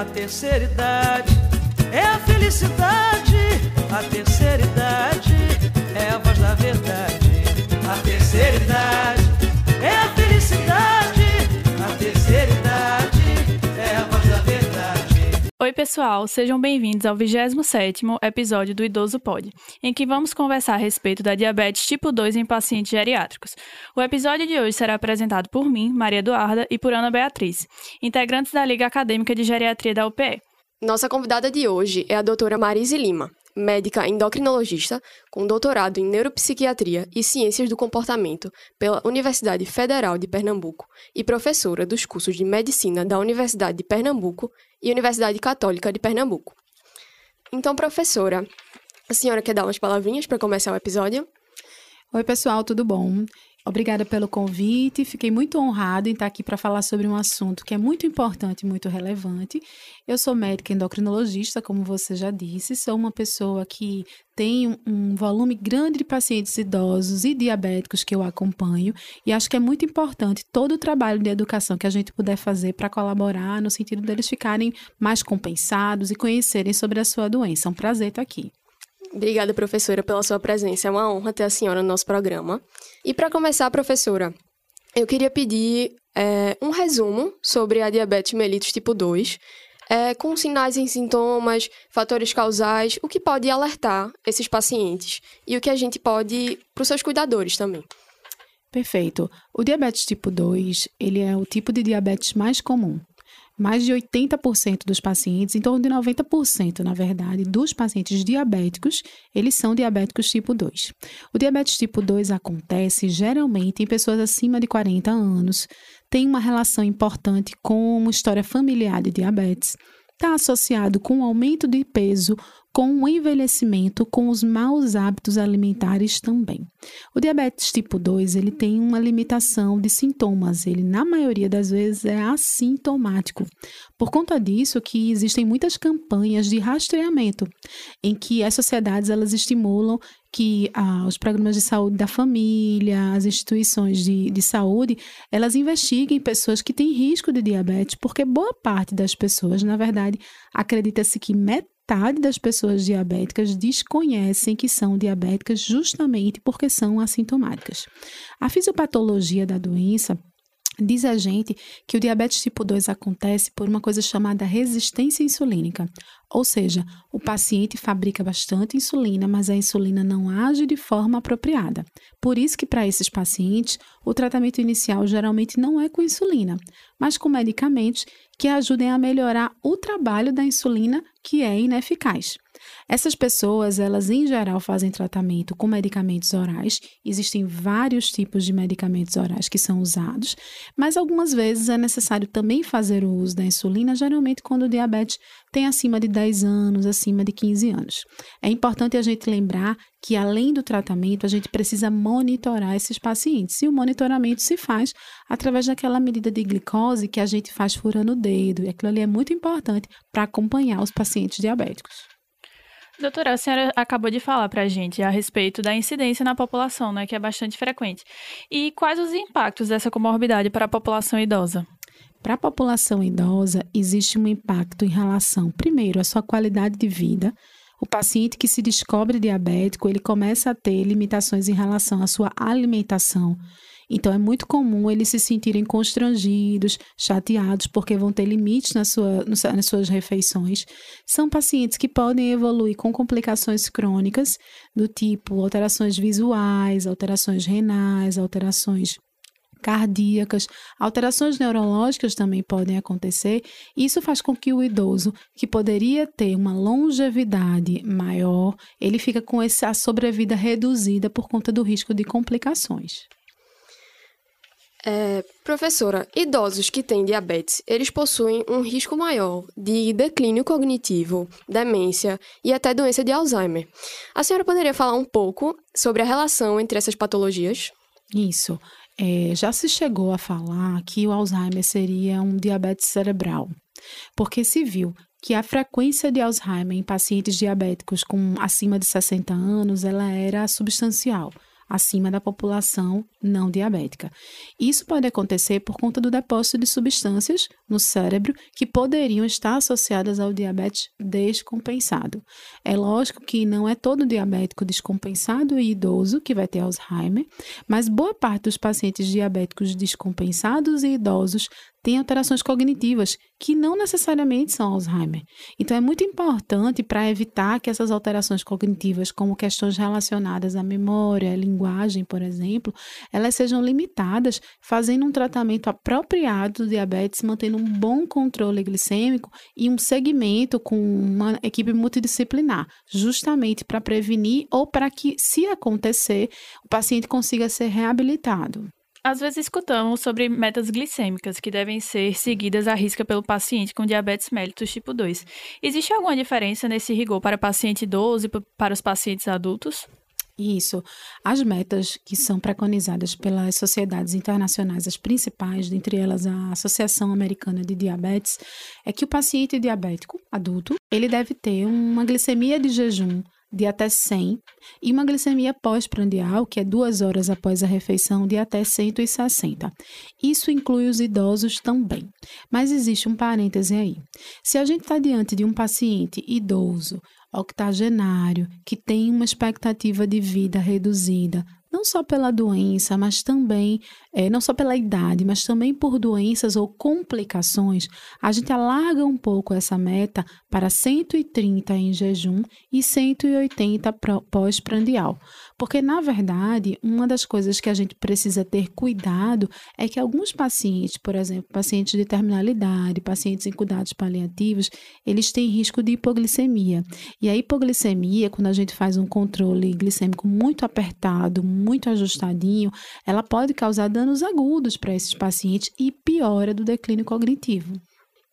a terceira idade. É a felicidade, a terceira idade. É a voz da verdade. A terceira idade Oi, pessoal, sejam bem-vindos ao 27º episódio do Idoso Pod, em que vamos conversar a respeito da diabetes tipo 2 em pacientes geriátricos. O episódio de hoje será apresentado por mim, Maria Eduarda, e por Ana Beatriz, integrantes da Liga Acadêmica de Geriatria da UPE. Nossa convidada de hoje é a doutora Marise Lima, médica endocrinologista com doutorado em neuropsiquiatria e ciências do comportamento pela Universidade Federal de Pernambuco e professora dos cursos de medicina da Universidade de Pernambuco e Universidade Católica de Pernambuco. Então, professora, a senhora quer dar umas palavrinhas para começar o episódio? Oi, pessoal, tudo bom? Obrigada pelo convite. Fiquei muito honrado em estar aqui para falar sobre um assunto que é muito importante e muito relevante. Eu sou médica endocrinologista, como você já disse, sou uma pessoa que tem um volume grande de pacientes idosos e diabéticos que eu acompanho e acho que é muito importante todo o trabalho de educação que a gente puder fazer para colaborar no sentido deles ficarem mais compensados e conhecerem sobre a sua doença. É um prazer estar aqui. Obrigada, professora, pela sua presença. É uma honra ter a senhora no nosso programa. E para começar, professora, eu queria pedir é, um resumo sobre a diabetes mellitus tipo 2, é, com sinais e sintomas, fatores causais, o que pode alertar esses pacientes e o que a gente pode para os seus cuidadores também. Perfeito. O diabetes tipo 2, ele é o tipo de diabetes mais comum mais de 80% dos pacientes, em torno de 90%, na verdade, dos pacientes diabéticos, eles são diabéticos tipo 2. O diabetes tipo 2 acontece geralmente em pessoas acima de 40 anos, tem uma relação importante com uma história familiar de diabetes, está associado com o aumento de peso com o envelhecimento, com os maus hábitos alimentares também. O diabetes tipo 2, ele tem uma limitação de sintomas, ele na maioria das vezes é assintomático. Por conta disso que existem muitas campanhas de rastreamento, em que as sociedades elas estimulam que ah, os programas de saúde da família, as instituições de, de saúde, elas investiguem pessoas que têm risco de diabetes, porque boa parte das pessoas, na verdade, acredita-se que metade das pessoas diabéticas desconhecem que são diabéticas justamente porque são assintomáticas. A fisiopatologia da doença Diz a gente que o diabetes tipo 2 acontece por uma coisa chamada resistência insulínica, ou seja, o paciente fabrica bastante insulina, mas a insulina não age de forma apropriada. Por isso que para esses pacientes, o tratamento inicial geralmente não é com insulina, mas com medicamentos que ajudem a melhorar o trabalho da insulina que é ineficaz. Essas pessoas, elas em geral fazem tratamento com medicamentos orais. Existem vários tipos de medicamentos orais que são usados, mas algumas vezes é necessário também fazer o uso da insulina, geralmente quando o diabetes tem acima de 10 anos, acima de 15 anos. É importante a gente lembrar que além do tratamento, a gente precisa monitorar esses pacientes. E o monitoramento se faz através daquela medida de glicose que a gente faz furando o dedo. E aquilo ali é muito importante para acompanhar os pacientes diabéticos. Doutora, a senhora acabou de falar para a gente a respeito da incidência na população, né, que é bastante frequente. E quais os impactos dessa comorbidade para a população idosa? Para a população idosa, existe um impacto em relação, primeiro, à sua qualidade de vida. O paciente que se descobre diabético, ele começa a ter limitações em relação à sua alimentação, então, é muito comum eles se sentirem constrangidos, chateados, porque vão ter limites na sua, nas suas refeições. São pacientes que podem evoluir com complicações crônicas, do tipo alterações visuais, alterações renais, alterações cardíacas, alterações neurológicas também podem acontecer. Isso faz com que o idoso, que poderia ter uma longevidade maior, ele fica com essa sobrevida reduzida por conta do risco de complicações. É, professora, idosos que têm diabetes, eles possuem um risco maior de declínio cognitivo, demência e até doença de Alzheimer. A senhora poderia falar um pouco sobre a relação entre essas patologias? Isso. É, já se chegou a falar que o Alzheimer seria um diabetes cerebral, porque se viu que a frequência de Alzheimer em pacientes diabéticos com acima de 60 anos ela era substancial acima da população não diabética. Isso pode acontecer por conta do depósito de substâncias no cérebro que poderiam estar associadas ao diabetes descompensado. É lógico que não é todo diabético descompensado e idoso que vai ter Alzheimer, mas boa parte dos pacientes diabéticos descompensados e idosos tem alterações cognitivas que não necessariamente são Alzheimer. Então, é muito importante para evitar que essas alterações cognitivas, como questões relacionadas à memória, à linguagem, por exemplo, elas sejam limitadas, fazendo um tratamento apropriado do diabetes, mantendo um bom controle glicêmico e um segmento com uma equipe multidisciplinar, justamente para prevenir ou para que, se acontecer, o paciente consiga ser reabilitado. Às vezes escutamos sobre metas glicêmicas que devem ser seguidas à risca pelo paciente com diabetes mellitus tipo 2. Existe alguma diferença nesse rigor para paciente idoso e para os pacientes adultos? Isso. As metas que são preconizadas pelas sociedades internacionais, as principais, dentre elas a Associação Americana de Diabetes, é que o paciente diabético adulto, ele deve ter uma glicemia de jejum de até 100 e uma glicemia pós-prandial, que é duas horas após a refeição, de até 160. Isso inclui os idosos também. Mas existe um parêntese aí. Se a gente está diante de um paciente idoso, octogenário, que tem uma expectativa de vida reduzida, não só pela doença, mas também, é, não só pela idade, mas também por doenças ou complicações, a gente alarga um pouco essa meta para 130 em jejum e 180 pós-prandial. Porque, na verdade, uma das coisas que a gente precisa ter cuidado é que alguns pacientes, por exemplo, pacientes de terminalidade, pacientes em cuidados paliativos, eles têm risco de hipoglicemia. E a hipoglicemia, quando a gente faz um controle glicêmico muito apertado, muito ajustadinho, ela pode causar danos agudos para esses pacientes e piora do declínio cognitivo.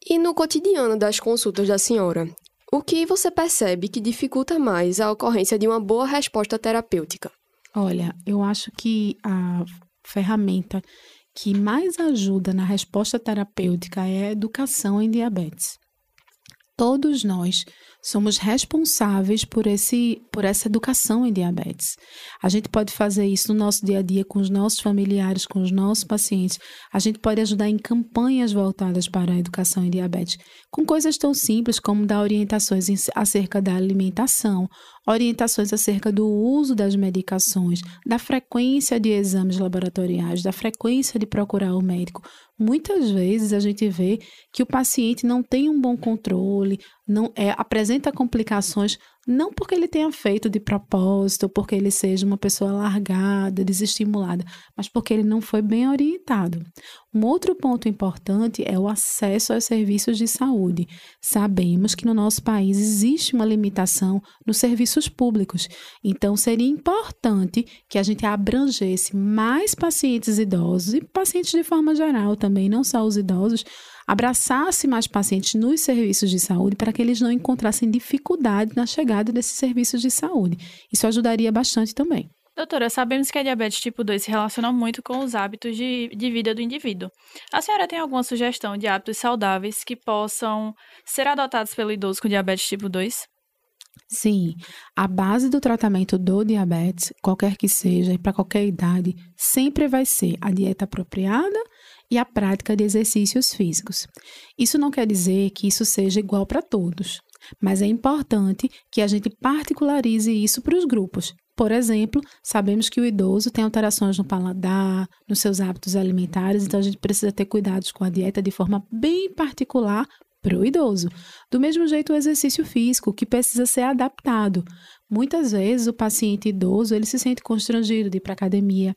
E no cotidiano das consultas da senhora, o que você percebe que dificulta mais a ocorrência de uma boa resposta terapêutica? Olha, eu acho que a ferramenta que mais ajuda na resposta terapêutica é a educação em diabetes. Todos nós somos responsáveis por, esse, por essa educação em diabetes. A gente pode fazer isso no nosso dia a dia com os nossos familiares, com os nossos pacientes. A gente pode ajudar em campanhas voltadas para a educação em diabetes, com coisas tão simples como dar orientações acerca da alimentação, orientações acerca do uso das medicações, da frequência de exames laboratoriais, da frequência de procurar o médico. Muitas vezes a gente vê que o paciente não tem um bom controle, não é, apresenta complicações não porque ele tenha feito de propósito, porque ele seja uma pessoa largada, desestimulada, mas porque ele não foi bem orientado. Um outro ponto importante é o acesso aos serviços de saúde. Sabemos que no nosso país existe uma limitação nos serviços públicos, então seria importante que a gente abrangesse mais pacientes idosos e pacientes de forma geral também, não só os idosos abraçasse mais pacientes nos serviços de saúde para que eles não encontrassem dificuldade na chegada desses serviços de saúde. Isso ajudaria bastante também. Doutora, sabemos que a diabetes tipo 2 se relaciona muito com os hábitos de, de vida do indivíduo. A senhora tem alguma sugestão de hábitos saudáveis que possam ser adotados pelo idoso com diabetes tipo 2? Sim, a base do tratamento do diabetes, qualquer que seja e para qualquer idade, sempre vai ser a dieta apropriada e a prática de exercícios físicos. Isso não quer dizer que isso seja igual para todos, mas é importante que a gente particularize isso para os grupos. Por exemplo, sabemos que o idoso tem alterações no paladar, nos seus hábitos alimentares, então a gente precisa ter cuidados com a dieta de forma bem particular para o idoso. Do mesmo jeito, o exercício físico, que precisa ser adaptado. Muitas vezes o paciente idoso ele se sente constrangido de ir para a academia,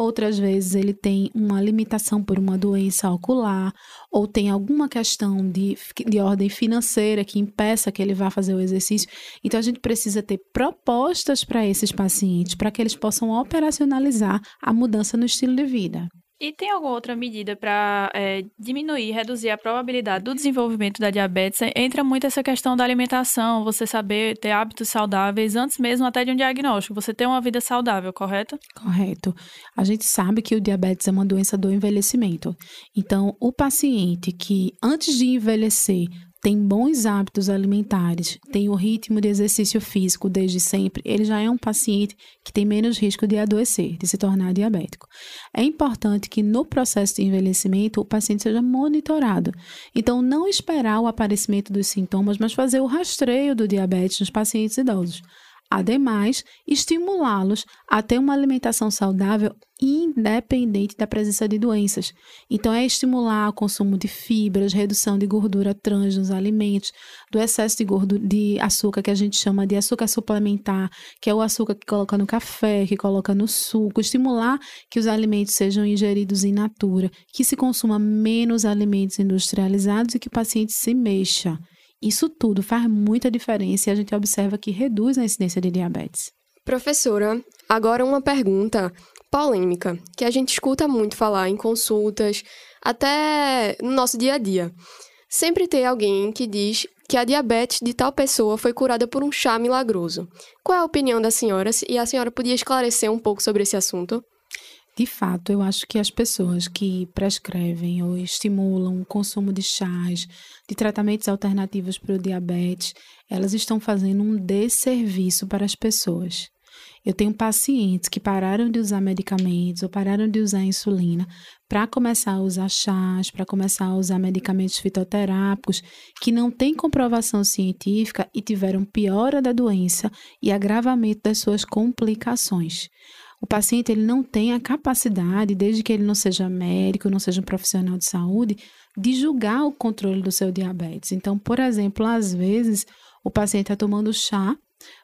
Outras vezes ele tem uma limitação por uma doença ocular, ou tem alguma questão de, de ordem financeira que impeça que ele vá fazer o exercício. Então a gente precisa ter propostas para esses pacientes, para que eles possam operacionalizar a mudança no estilo de vida. E tem alguma outra medida para é, diminuir, reduzir a probabilidade do desenvolvimento da diabetes? Entra muito essa questão da alimentação, você saber ter hábitos saudáveis antes mesmo até de um diagnóstico, você ter uma vida saudável, correto? Correto. A gente sabe que o diabetes é uma doença do envelhecimento. Então, o paciente que antes de envelhecer tem bons hábitos alimentares, tem o ritmo de exercício físico desde sempre, ele já é um paciente que tem menos risco de adoecer, de se tornar diabético. É importante que no processo de envelhecimento o paciente seja monitorado. Então, não esperar o aparecimento dos sintomas, mas fazer o rastreio do diabetes nos pacientes idosos. Ademais, estimulá-los a ter uma alimentação saudável independente da presença de doenças. Então, é estimular o consumo de fibras, redução de gordura trans nos alimentos, do excesso de, gordura, de açúcar que a gente chama de açúcar suplementar, que é o açúcar que coloca no café, que coloca no suco, estimular que os alimentos sejam ingeridos in natura, que se consuma menos alimentos industrializados e que o paciente se mexa. Isso tudo faz muita diferença e a gente observa que reduz a incidência de diabetes. Professora, agora uma pergunta polêmica, que a gente escuta muito falar em consultas, até no nosso dia a dia. Sempre tem alguém que diz que a diabetes de tal pessoa foi curada por um chá milagroso. Qual é a opinião da senhora e a senhora podia esclarecer um pouco sobre esse assunto? De fato, eu acho que as pessoas que prescrevem ou estimulam o consumo de chás, de tratamentos alternativos para o diabetes, elas estão fazendo um desserviço para as pessoas. Eu tenho pacientes que pararam de usar medicamentos ou pararam de usar insulina para começar a usar chás, para começar a usar medicamentos fitoterápicos que não têm comprovação científica e tiveram piora da doença e agravamento das suas complicações. O paciente ele não tem a capacidade, desde que ele não seja médico, não seja um profissional de saúde, de julgar o controle do seu diabetes. Então, por exemplo, às vezes o paciente está tomando chá,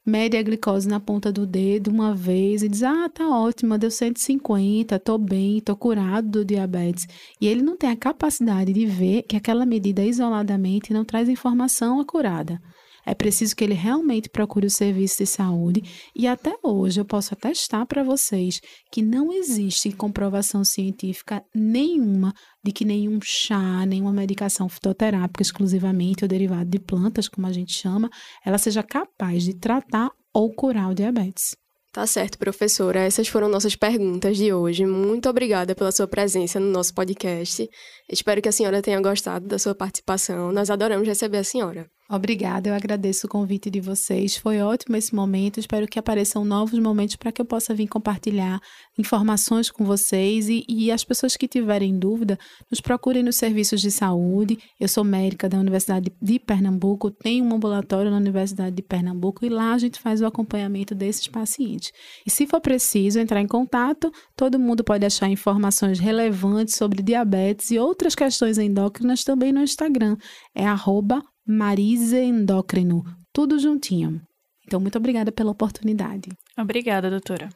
mede a glicose na ponta do dedo uma vez e diz: Ah, tá ótima, deu 150, tô bem, tô curado do diabetes. E ele não tem a capacidade de ver que aquela medida isoladamente não traz informação acurada. É preciso que ele realmente procure o serviço de saúde e até hoje eu posso atestar para vocês que não existe comprovação científica nenhuma de que nenhum chá, nenhuma medicação fitoterápica exclusivamente ou derivado de plantas, como a gente chama, ela seja capaz de tratar ou curar o diabetes. Tá certo, professora. Essas foram nossas perguntas de hoje. Muito obrigada pela sua presença no nosso podcast. Espero que a senhora tenha gostado da sua participação. Nós adoramos receber a senhora. Obrigada, eu agradeço o convite de vocês. Foi ótimo esse momento. Espero que apareçam novos momentos para que eu possa vir compartilhar informações com vocês e, e, as pessoas que tiverem dúvida, nos procurem nos serviços de saúde. Eu sou médica da Universidade de Pernambuco, tenho um ambulatório na Universidade de Pernambuco e lá a gente faz o acompanhamento desses pacientes. E se for preciso entrar em contato, todo mundo pode achar informações relevantes sobre diabetes e outras questões endócrinas também no Instagram. É arroba Marise Endócrino, tudo juntinho. Então, muito obrigada pela oportunidade. Obrigada, doutora.